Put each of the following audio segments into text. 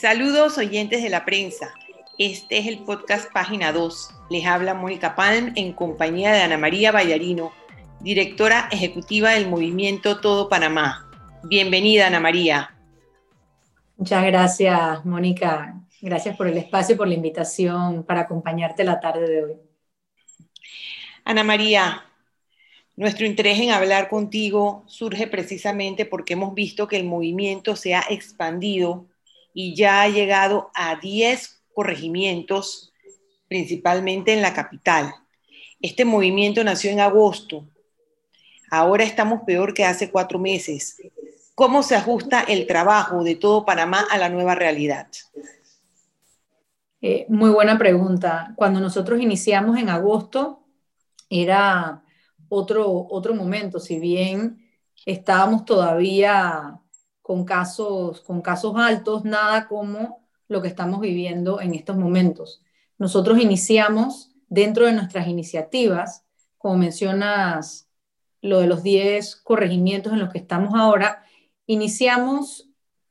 Saludos oyentes de la prensa. Este es el podcast Página 2. Les habla Mónica Palm en compañía de Ana María Ballarino, directora ejecutiva del movimiento Todo Panamá. Bienvenida, Ana María. Muchas gracias, Mónica. Gracias por el espacio y por la invitación para acompañarte la tarde de hoy. Ana María, nuestro interés en hablar contigo surge precisamente porque hemos visto que el movimiento se ha expandido y ya ha llegado a 10 corregimientos, principalmente en la capital. Este movimiento nació en agosto. Ahora estamos peor que hace cuatro meses. ¿Cómo se ajusta el trabajo de todo Panamá a la nueva realidad? Eh, muy buena pregunta. Cuando nosotros iniciamos en agosto, era otro, otro momento, si bien estábamos todavía con casos, con casos altos, nada como lo que estamos viviendo en estos momentos. Nosotros iniciamos dentro de nuestras iniciativas, como mencionas, lo de los 10 corregimientos en los que estamos ahora, iniciamos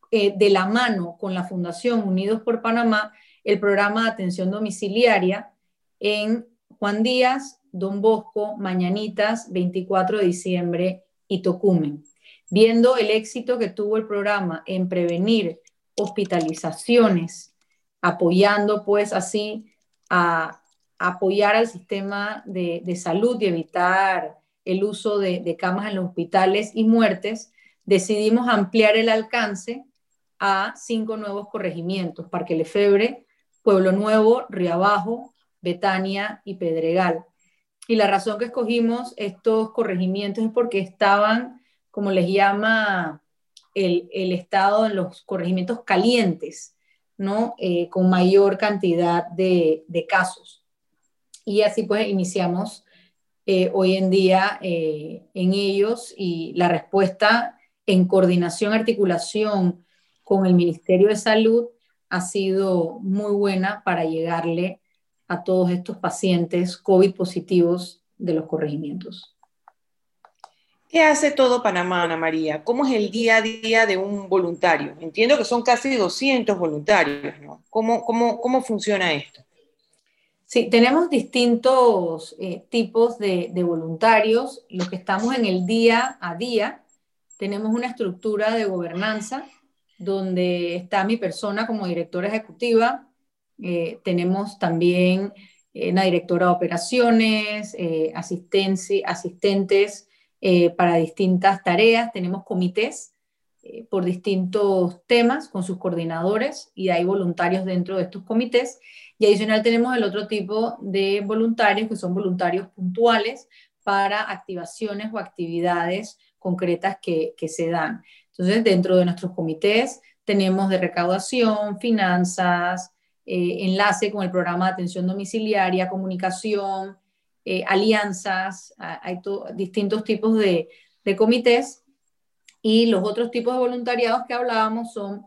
eh, de la mano con la Fundación Unidos por Panamá el programa de atención domiciliaria en Juan Díaz, Don Bosco, Mañanitas, 24 de diciembre y Tocumen. Viendo el éxito que tuvo el programa en prevenir hospitalizaciones, apoyando pues así a, apoyar al sistema de, salud y evitar el uso de, de camas en los hospitales y muertes, decidimos ampliar el alcance a cinco nuevos corregimientos, Parque Lefebre, Pueblo Nuevo, Río Abajo, Betania y Pedregal. Y la razón que escogimos estos corregimientos es porque estaban, como les llama el, Estado, en los corregimientos calientes, ¿no? Eh, con mayor cantidad de, casos. Y así pues iniciamos eh, hoy en día eh, en ellos y la respuesta en coordinación, articulación con el Ministerio de Salud ha sido muy buena para llegarle a todos estos pacientes COVID positivos de los corregimientos. ¿Qué hace todo Panamá, Ana María? ¿Cómo es el día a día de un voluntario? Entiendo que son casi 200 voluntarios, ¿no? ¿Cómo, cómo, funciona esto? Sí, tenemos distintos eh, tipos de, voluntarios. Los que estamos en el día a día, tenemos una estructura de gobernanza donde está mi persona como directora ejecutiva, eh, tenemos también eh, una directora de operaciones, eh, asistentes para distintas tareas, tenemos comités por distintos temas con sus coordinadores y hay voluntarios dentro de estos comités. Y adicional tenemos el otro tipo de voluntarios que son voluntarios puntuales para activaciones o actividades concretas que, que se dan. Entonces, dentro de nuestros comités tenemos de recaudación, finanzas, eh, enlace con el programa de atención domiciliaria, comunicación, eh, alianzas, hay distintos tipos de, comités y los otros tipos de voluntariados que hablábamos son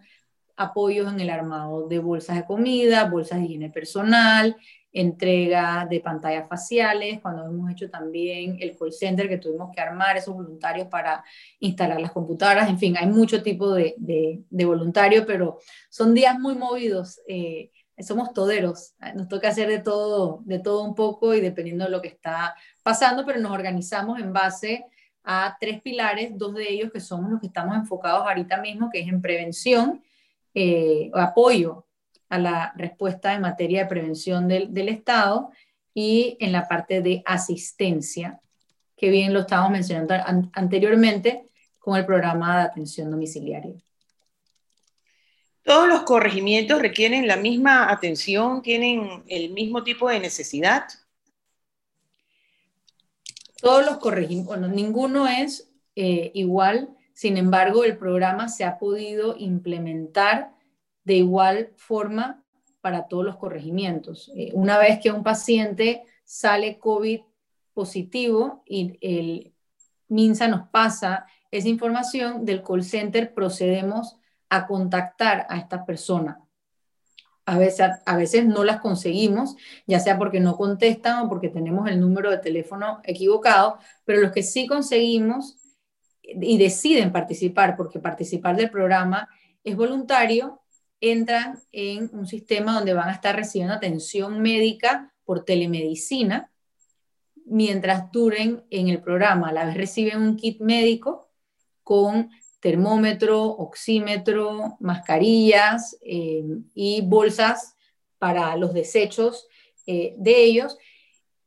apoyos en el armado de bolsas de comida, bolsas de higiene personal, entrega de pantallas faciales, cuando hemos hecho también el call center que tuvimos que armar esos voluntarios para instalar las computadoras, en fin, hay mucho tipo de, de, voluntarios, pero son días muy movidos. Eh, somos toderos, nos toca hacer de todo, de todo un poco y dependiendo de lo que está pasando, pero nos organizamos en base a tres pilares, dos de ellos que somos los que estamos enfocados ahorita mismo, que es en prevención, eh, apoyo a la respuesta en materia de prevención del, del Estado y en la parte de asistencia, que bien lo estábamos mencionando anteriormente con el programa de atención domiciliaria. ¿Todos los corregimientos requieren la misma atención? ¿Tienen el mismo tipo de necesidad? Todos los corregimientos, bueno, ninguno es eh, igual, sin embargo, el programa se ha podido implementar de igual forma para todos los corregimientos. Eh, una vez que un paciente sale COVID positivo y el MINSA nos pasa esa información, del call center procedemos a contactar a esta persona. A veces, a veces no las conseguimos, ya sea porque no contestan o porque tenemos el número de teléfono equivocado, pero los que sí conseguimos y deciden participar, porque participar del programa es voluntario, entran en un sistema donde van a estar recibiendo atención médica por telemedicina mientras duren en el programa. A la vez reciben un kit médico con termómetro, oxímetro, mascarillas eh, y bolsas para los desechos eh, de ellos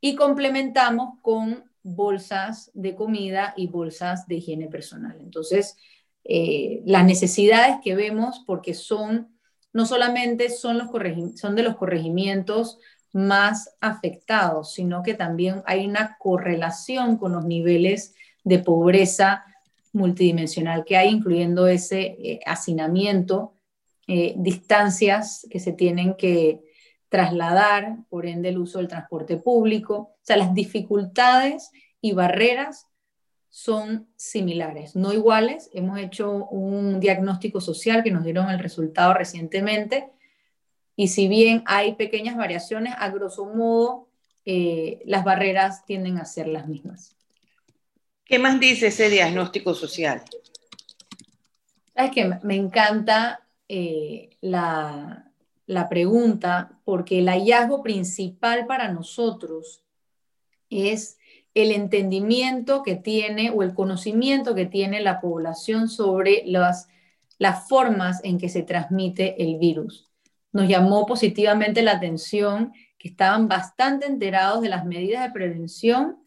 y complementamos con bolsas de comida y bolsas de higiene personal. Entonces, eh, las necesidades que vemos, porque son, no solamente son, los son de los corregimientos más afectados, sino que también hay una correlación con los niveles de pobreza multidimensional que hay, incluyendo ese eh, hacinamiento, eh, distancias que se tienen que trasladar, por ende el uso del transporte público, o sea, las dificultades y barreras son similares, no iguales. Hemos hecho un diagnóstico social que nos dieron el resultado recientemente y si bien hay pequeñas variaciones, a grosso modo eh, las barreras tienden a ser las mismas. ¿Qué más dice ese diagnóstico social? Es que me encanta eh, la, la pregunta porque el hallazgo principal para nosotros es el entendimiento que tiene o el conocimiento que tiene la población sobre las, las formas en que se transmite el virus. Nos llamó positivamente la atención que estaban bastante enterados de las medidas de prevención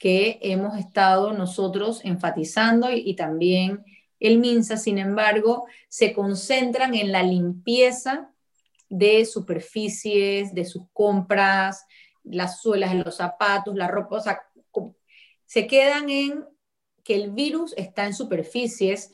que hemos estado nosotros enfatizando y, también el MINSA, sin embargo, se concentran en la limpieza de superficies, de sus compras, las suelas de los zapatos, la ropa, o sea, se quedan en que el virus está en superficies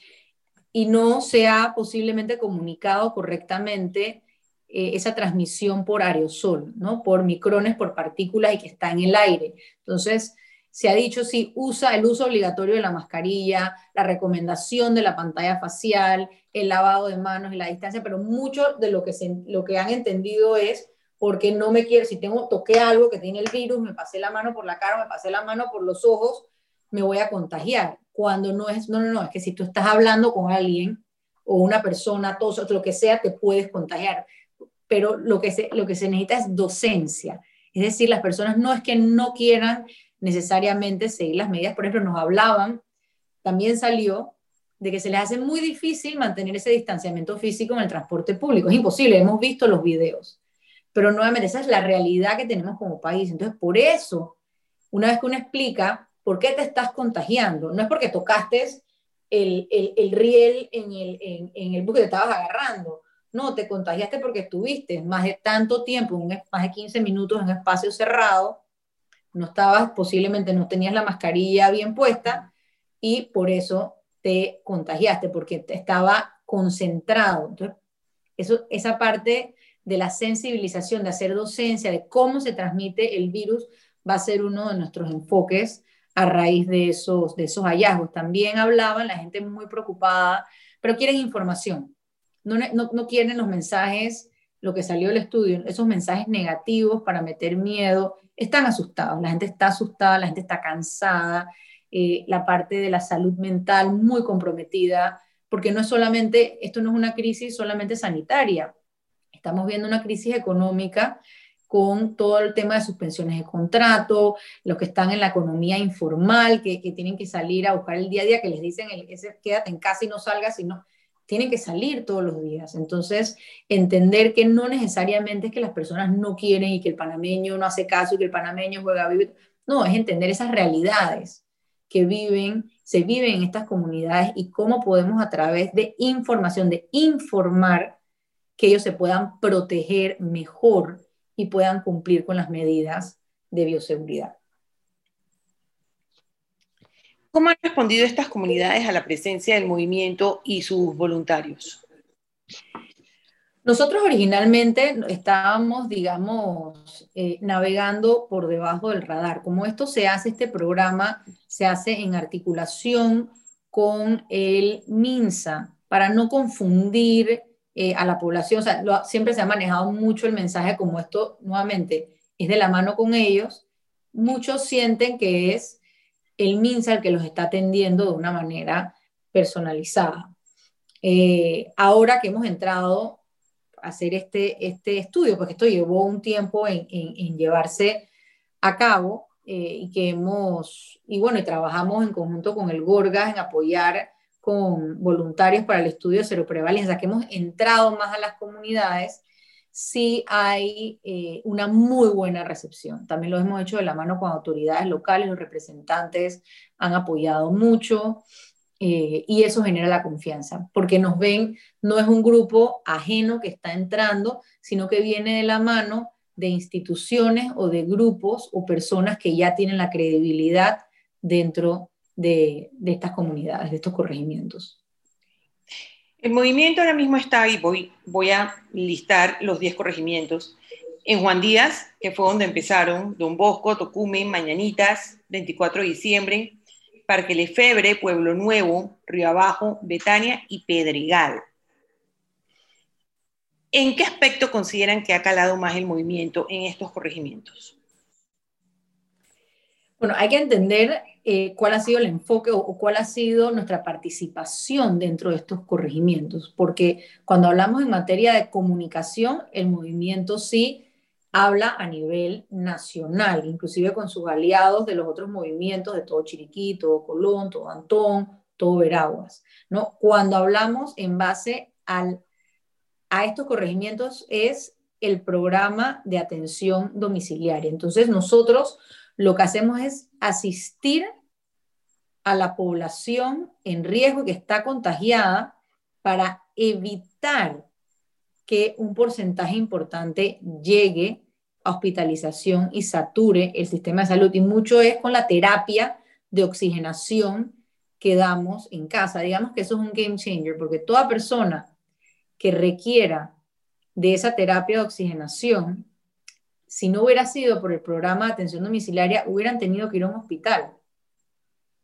y no se ha posiblemente comunicado correctamente eh, esa transmisión por aerosol, ¿no? Por micrones, por partículas y que está en el aire. Entonces, se ha dicho si usa el uso obligatorio de la mascarilla, la recomendación de la pantalla facial, el lavado de manos y la distancia, pero mucho de lo que, se, lo que han entendido es porque no me quiero, si tengo, toqué algo que tiene el virus, me pasé la mano por la cara, me pasé la mano por los ojos, me voy a contagiar. Cuando no es, no, no, no, es que si tú estás hablando con alguien o una persona, todo lo que sea, te puedes contagiar. Pero lo que, se, lo que se necesita es docencia. Es decir, las personas no es que no quieran necesariamente seguir las medidas. Por ejemplo, nos hablaban, también salió de que se les hace muy difícil mantener ese distanciamiento físico en el transporte público. Es imposible, hemos visto los videos. Pero nuevamente, esa es la realidad que tenemos como país. Entonces, por eso, una vez que uno explica por qué te estás contagiando, no es porque tocaste el, el, riel en el, en, el bus que te estabas agarrando. No, te contagiaste porque estuviste más de tanto tiempo, más de 15 minutos en un espacio cerrado, no estabas, posiblemente no tenías la mascarilla bien puesta y por eso te contagiaste, porque estaba concentrado. Entonces, eso, esa parte de la sensibilización, de hacer docencia, de cómo se transmite el virus, va a ser uno de nuestros enfoques a raíz de esos, de esos hallazgos. También hablaban, la gente muy preocupada, pero quieren información. No, no, no quieren los mensajes, lo que salió del estudio, esos mensajes negativos para meter miedo, están asustados, la gente está asustada, la gente está cansada, eh, la parte de la salud mental muy comprometida, porque no es solamente, esto no es una crisis solamente sanitaria, estamos viendo una crisis económica con todo el tema de suspensiones de contrato, los que están en la economía informal, que, que tienen que salir a buscar el día a día, que les dicen, ese, quédate en casa y no salgas, sino tienen que salir todos los días. Entonces, entender que no necesariamente es que las personas no quieren y que el panameño no hace caso y que el panameño juega a vivir. No, es entender esas realidades que viven, se viven en estas comunidades y cómo podemos a través de información, de informar, que ellos se puedan proteger mejor y puedan cumplir con las medidas de bioseguridad. ¿Cómo han respondido estas comunidades a la presencia del movimiento y sus voluntarios? Nosotros originalmente estábamos, digamos, eh, navegando por debajo del radar. Como esto se hace, este programa se hace en articulación con el MINSA para no confundir eh, a la población. O sea, siempre se ha manejado mucho el mensaje como esto, nuevamente, es de la mano con ellos. Muchos sienten que es el MINSA el que los está atendiendo de una manera personalizada. Eh, ahora que hemos entrado hacer este, este estudio, porque esto llevó un tiempo en, llevarse a cabo eh, y que hemos, y bueno, trabajamos en conjunto con el Gorgas en apoyar con voluntarios para el estudio de seroprevalencia, que hemos entrado más a las comunidades, sí hay eh, una muy buena recepción. También lo hemos hecho de la mano con autoridades locales, los representantes han apoyado mucho. Eh, y eso genera la confianza, porque nos ven, no es un grupo ajeno que está entrando, sino que viene de la mano de instituciones o de grupos o personas que ya tienen la credibilidad dentro de, estas comunidades, de estos corregimientos. El movimiento ahora mismo está ahí, voy, voy a listar los 10 corregimientos. En Juan Díaz, que fue donde empezaron, Don Bosco, Tocumen, Mañanitas, 24 de diciembre, Parque Lefebre, Pueblo Nuevo, Río Abajo, Betania y Pedregal. ¿En qué aspecto consideran que ha calado más el movimiento en estos corregimientos? Bueno, hay que entender eh, cuál ha sido el enfoque o, o, cuál ha sido nuestra participación dentro de estos corregimientos, porque cuando hablamos en materia de comunicación, el movimiento sí habla a nivel nacional, inclusive con sus aliados de los otros movimientos, de todo Chiriquí, todo Colón, todo Antón, todo Veraguas. ¿no? Cuando hablamos en base al, a estos corregimientos es el programa de atención domiciliaria. Entonces nosotros lo que hacemos es asistir a la población en riesgo que está contagiada para evitar que un porcentaje importante llegue hospitalización y sature el sistema de salud. Y mucho es con la terapia de oxigenación que damos en casa. Digamos que eso es un game changer, porque toda persona que requiera de esa terapia de oxigenación, si no hubiera sido por el programa de atención domiciliaria, hubieran tenido que ir a un hospital.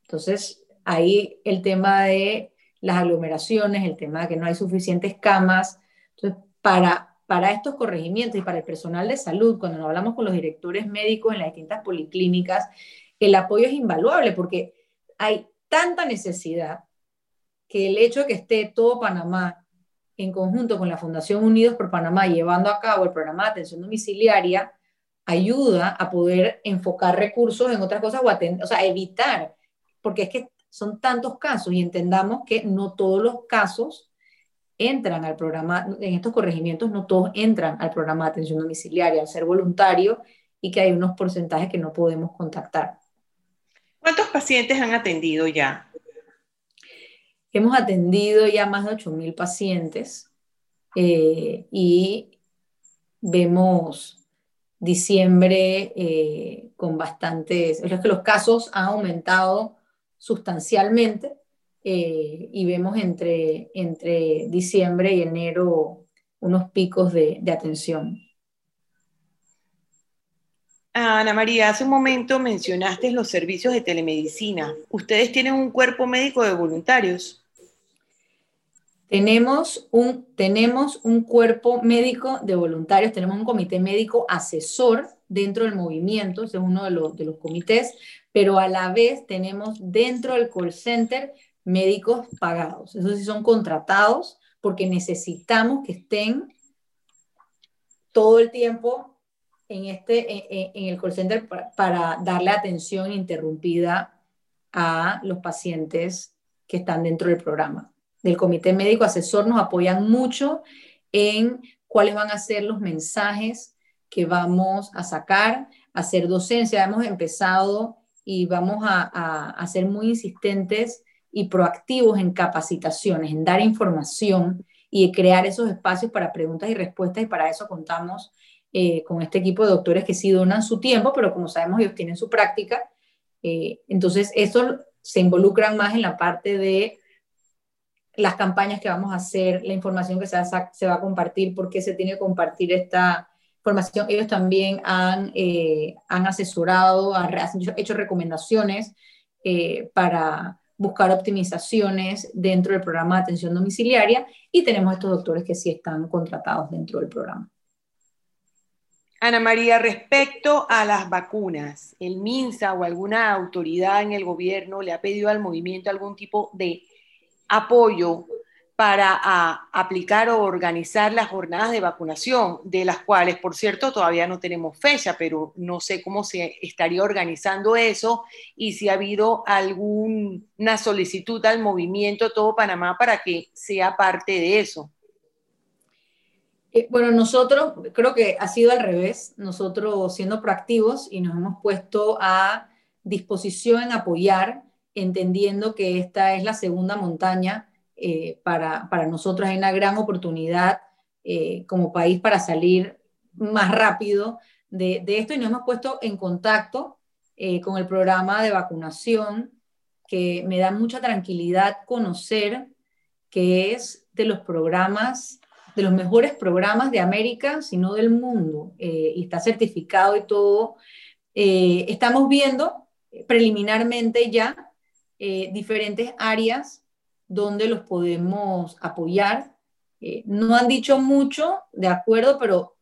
Entonces, ahí el tema de las aglomeraciones, el tema de que no hay suficientes camas. Entonces, para para estos corregimientos y para el personal de salud, cuando nos hablamos con los directores médicos en las distintas policlínicas, el apoyo es invaluable porque hay tanta necesidad que el hecho de que esté todo Panamá en conjunto con la Fundación Unidos por Panamá llevando a cabo el programa de atención domiciliaria ayuda a poder enfocar recursos en otras cosas o, o sea, evitar, porque es que son tantos casos y entendamos que no todos los casos entran al programa, en estos corregimientos no todos entran al programa de atención domiciliaria al ser voluntario y que hay unos porcentajes que no podemos contactar. ¿Cuántos pacientes han atendido ya? Hemos atendido ya más de 8.000 pacientes eh, y vemos diciembre eh, con bastantes, es que los casos han aumentado sustancialmente eh, y vemos entre, entre diciembre y enero unos picos de, de atención. Ana María, hace un momento mencionaste los servicios de telemedicina. ¿Ustedes tienen un cuerpo médico de voluntarios? Tenemos un, tenemos un cuerpo médico de voluntarios, tenemos un comité médico asesor dentro del movimiento, ese es uno de los, de los comités, pero a la vez tenemos dentro del call center médicos pagados. Esos sí son contratados porque necesitamos que estén todo el tiempo en, este, en, el call center para, darle atención interrumpida a los pacientes que están dentro del programa. Del comité médico asesor nos apoyan mucho en cuáles van a ser los mensajes que vamos a sacar, hacer docencia. Hemos empezado y vamos a, a ser muy insistentes y proactivos en capacitaciones, en dar información y crear esos espacios para preguntas y respuestas y para eso contamos eh, con este equipo de doctores que sí donan su tiempo, pero como sabemos ellos tienen su práctica. Eh, entonces, eso se involucran más en la parte de las campañas que vamos a hacer, la información que se va, a compartir, por qué se tiene que compartir esta información. Ellos también han, eh, han asesorado, han hecho recomendaciones para buscar optimizaciones dentro del programa de atención domiciliaria y tenemos estos doctores que sí están contratados dentro del programa. Ana María, respecto a las vacunas, ¿el MINSA o alguna autoridad en el gobierno le ha pedido al movimiento algún tipo de apoyo para aplicar o organizar las jornadas de vacunación, de las cuales, por cierto, todavía no tenemos fecha, pero no sé cómo se estaría organizando eso y si ha habido alguna solicitud al movimiento Todo Panamá para que sea parte de eso. Eh, bueno, nosotros creo que ha sido al revés, nosotros siendo proactivos y nos hemos puesto a disposición en apoyar, entendiendo que esta es la segunda montaña eh, para, para, nosotros, hay una gran oportunidad eh, como país para salir más rápido de, de, esto y nos hemos puesto en contacto con el programa de vacunación, que me da mucha tranquilidad conocer que es de los programas de los mejores programas de América, sino del mundo, eh, y está certificado y todo. Eh, estamos viendo preliminarmente ya eh, diferentes áreas donde los podemos apoyar. no han dicho mucho, de acuerdo, pero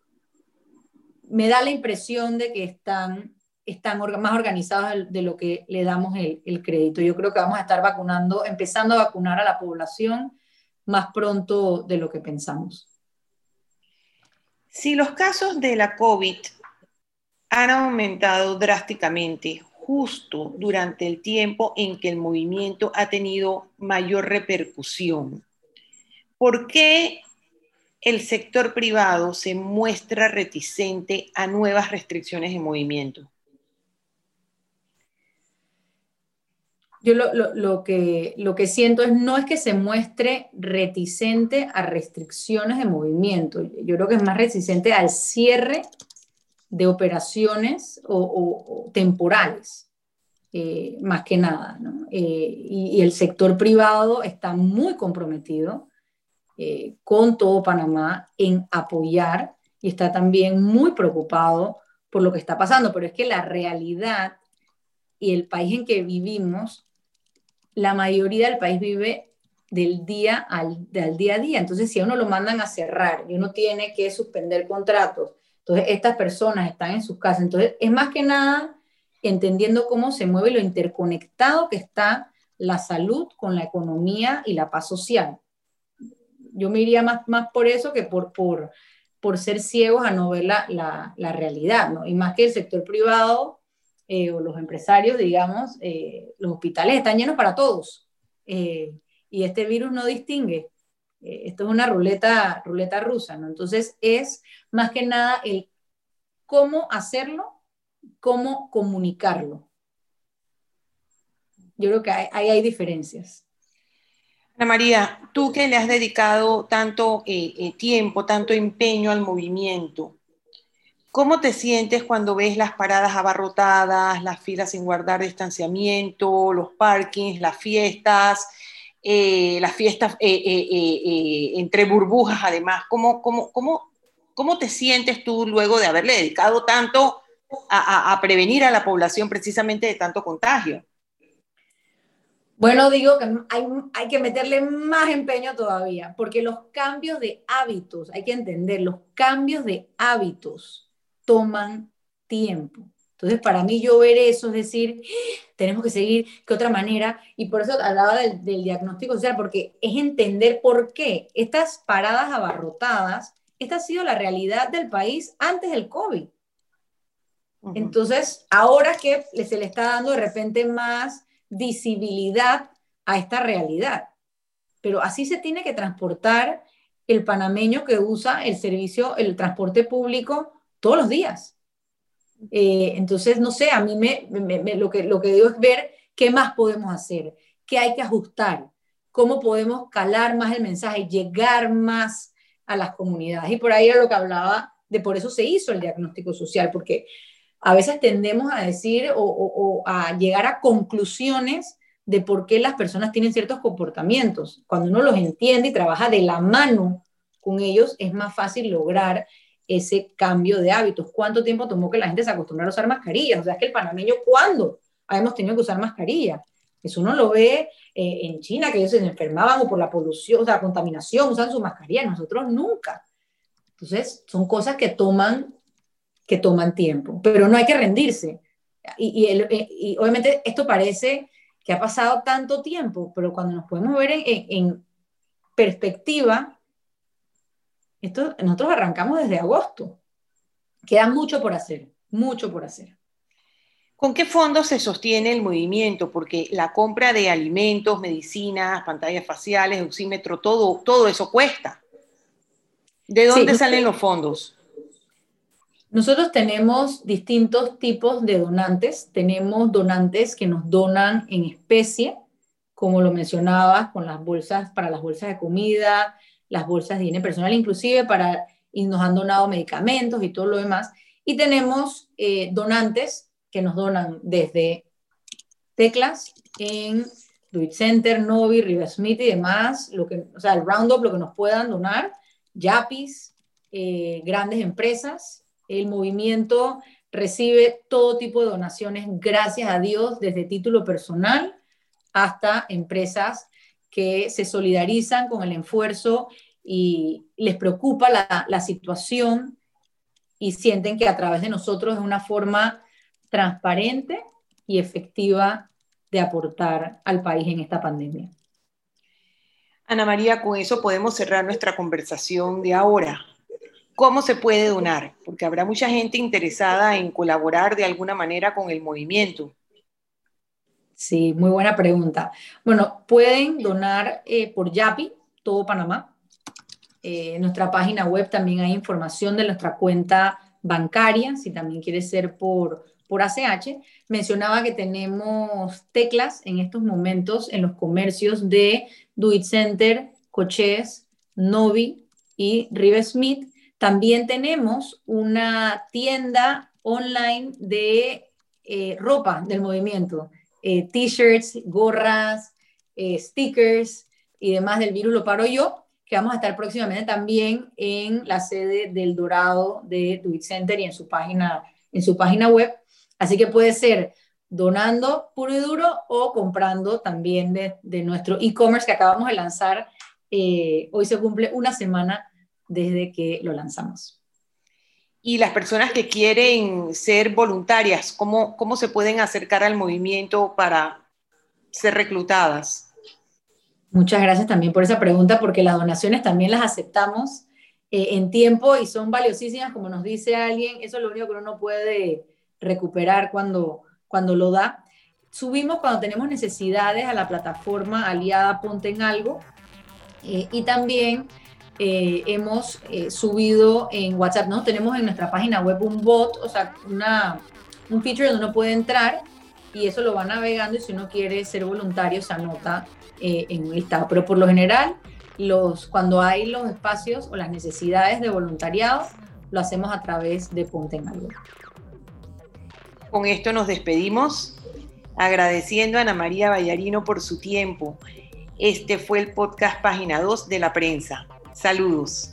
me da la impresión de que están, están más organizados de lo que le damos el, el crédito. Yo creo que vamos a estar vacunando, empezando a vacunar a la población más pronto de lo que pensamos. Si los casos de la COVID han aumentado drásticamente justo durante el tiempo en que el movimiento ha tenido mayor repercusión, ¿por qué el sector privado se muestra reticente a nuevas restricciones de movimiento? Yo lo, que, lo que siento es no es que se muestre reticente a restricciones de movimiento, yo creo que es más reticente al cierre de operaciones o, temporales, eh, más que nada. Eh, y, el sector privado está muy comprometido eh, con todo Panamá en apoyar y está también muy preocupado por lo que está pasando, pero es que la realidad y el país en que vivimos la mayoría del país vive del día al, día a día. Entonces, si a uno lo mandan a cerrar y uno tiene que suspender contratos, entonces estas personas están en sus casas. Entonces, es más que nada entendiendo cómo se mueve lo interconectado que está la salud con la economía y la paz social. Yo me iría más, más por eso que por, por, por ser ciegos a no ver la, la, la realidad, ¿no? Y más que el sector privado eh, o los empresarios, digamos, eh, los hospitales están llenos para todos. Eh, y este virus no distingue. Esto es una ruleta, ruleta rusa, ¿no? Entonces es más que nada el cómo hacerlo, cómo comunicarlo. Yo creo que ahí hay, diferencias. Ana María, tú que le has dedicado tanto tiempo, tanto empeño al movimiento, ¿Cómo te sientes cuando ves las paradas abarrotadas, las filas sin guardar distanciamiento, los parkings, las fiestas, eh, las fiestas eh, eh, entre burbujas además? ¿Cómo, cómo, cómo, cómo te sientes tú luego de haberle dedicado tanto a, prevenir a la población precisamente de tanto contagio? Bueno, digo que hay, hay, que meterle más empeño todavía, porque los cambios de hábitos, hay que entender, los cambios de hábitos toman tiempo. Entonces, para mí yo ver eso, es decir, tenemos que seguir, ¿qué otra manera? Y por eso hablaba del, diagnóstico social, porque es entender por qué estas paradas abarrotadas, esta ha sido la realidad del país antes del COVID. Entonces, ahora que se le está dando de repente más visibilidad a esta realidad. Pero así se tiene que transportar el panameño que usa el servicio, el transporte público todos los días. Eh, entonces, no sé, a mí me, lo, que, lo que digo es ver qué más podemos hacer, qué hay que ajustar, cómo podemos calar más el mensaje, llegar más a las comunidades. Y por ahí era lo que hablaba de por eso se hizo el diagnóstico social, porque a veces tendemos a decir o, o a llegar a conclusiones de por qué las personas tienen ciertos comportamientos. Cuando uno los entiende y trabaja de la mano con ellos, es más fácil lograr ese cambio de hábitos. ¿Cuánto tiempo tomó que la gente se acostumbrara a usar mascarillas? O sea, es que el panameño, ¿cuándo hemos tenido que usar mascarilla? Eso uno lo ve eh, en China, que ellos se enfermaban o por la polución, o sea, la contaminación, usan su mascarilla, nosotros nunca. Entonces, son cosas que toman, que toman tiempo, pero no hay que rendirse. Y, y, obviamente esto parece que ha pasado tanto tiempo, pero cuando nos podemos ver en, en perspectiva, esto, nosotros arrancamos desde agosto. Queda mucho por hacer, mucho por hacer. ¿Con qué fondos se sostiene el movimiento? Porque la compra de alimentos, medicinas, pantallas faciales, oxímetro, todo, todo eso cuesta. ¿De dónde salen los fondos? Nosotros tenemos distintos tipos de donantes. Tenemos donantes que nos donan en especie, como lo mencionabas, con las bolsas, para las bolsas de comida, las bolsas de higiene personal, inclusive para, y nos han donado medicamentos y todo lo demás. Y tenemos eh, donantes que nos donan desde teclas en Do Center, Novi, River Smith y demás, lo que, o sea, el Roundup, lo que nos puedan donar, Yapis, eh, grandes empresas, el movimiento recibe todo tipo de donaciones, gracias a Dios, desde título personal hasta empresas que se solidarizan con el esfuerzo y les preocupa la, la situación y sienten que a través de nosotros es una forma transparente y efectiva de aportar al país en esta pandemia. Ana María, con eso podemos cerrar nuestra conversación de ahora. ¿Cómo se puede donar? Porque habrá mucha gente interesada en colaborar de alguna manera con el movimiento. Sí, muy buena pregunta. Bueno, pueden donar eh, por Yapi, todo Panamá. Eh, en nuestra página web también hay información de nuestra cuenta bancaria, si también quiere ser por, por ACH. Mencionaba que tenemos teclas en estos momentos en los comercios de Do It Center, Coches, Novi y River Smith también tenemos una tienda online de eh, ropa del movimiento, eh, t-shirts, gorras, eh, stickers y demás del virus lo paro yo, que vamos a estar próximamente también en la sede del Dorado de Do Center y en su página, en su página web. Así que puede ser donando puro y duro o comprando también de, de nuestro e-commerce que acabamos de lanzar. hoy se cumple una semana desde que lo lanzamos. Y las personas que quieren ser voluntarias, ¿cómo, cómo se pueden acercar al movimiento para ser reclutadas? Muchas gracias también por esa pregunta, porque las donaciones también las aceptamos eh, en tiempo y son valiosísimas, como nos dice alguien, eso es lo único que uno no puede recuperar cuando, cuando lo da. Subimos cuando tenemos necesidades a la plataforma aliada Ponte en Algo eh, y también eh, hemos eh, subido en WhatsApp, ¿no? Tenemos en nuestra página web un bot, o sea, un feature donde uno puede entrar y eso lo va navegando y si uno quiere ser voluntario se anota eh, en un listado. Pero por lo general, cuando hay los espacios o las necesidades de voluntariado, lo hacemos a través de Ponte en Algo. Con esto nos despedimos, agradeciendo a Ana María Vallarino por su tiempo. Este fue el podcast Página 2 de la prensa. Saludos.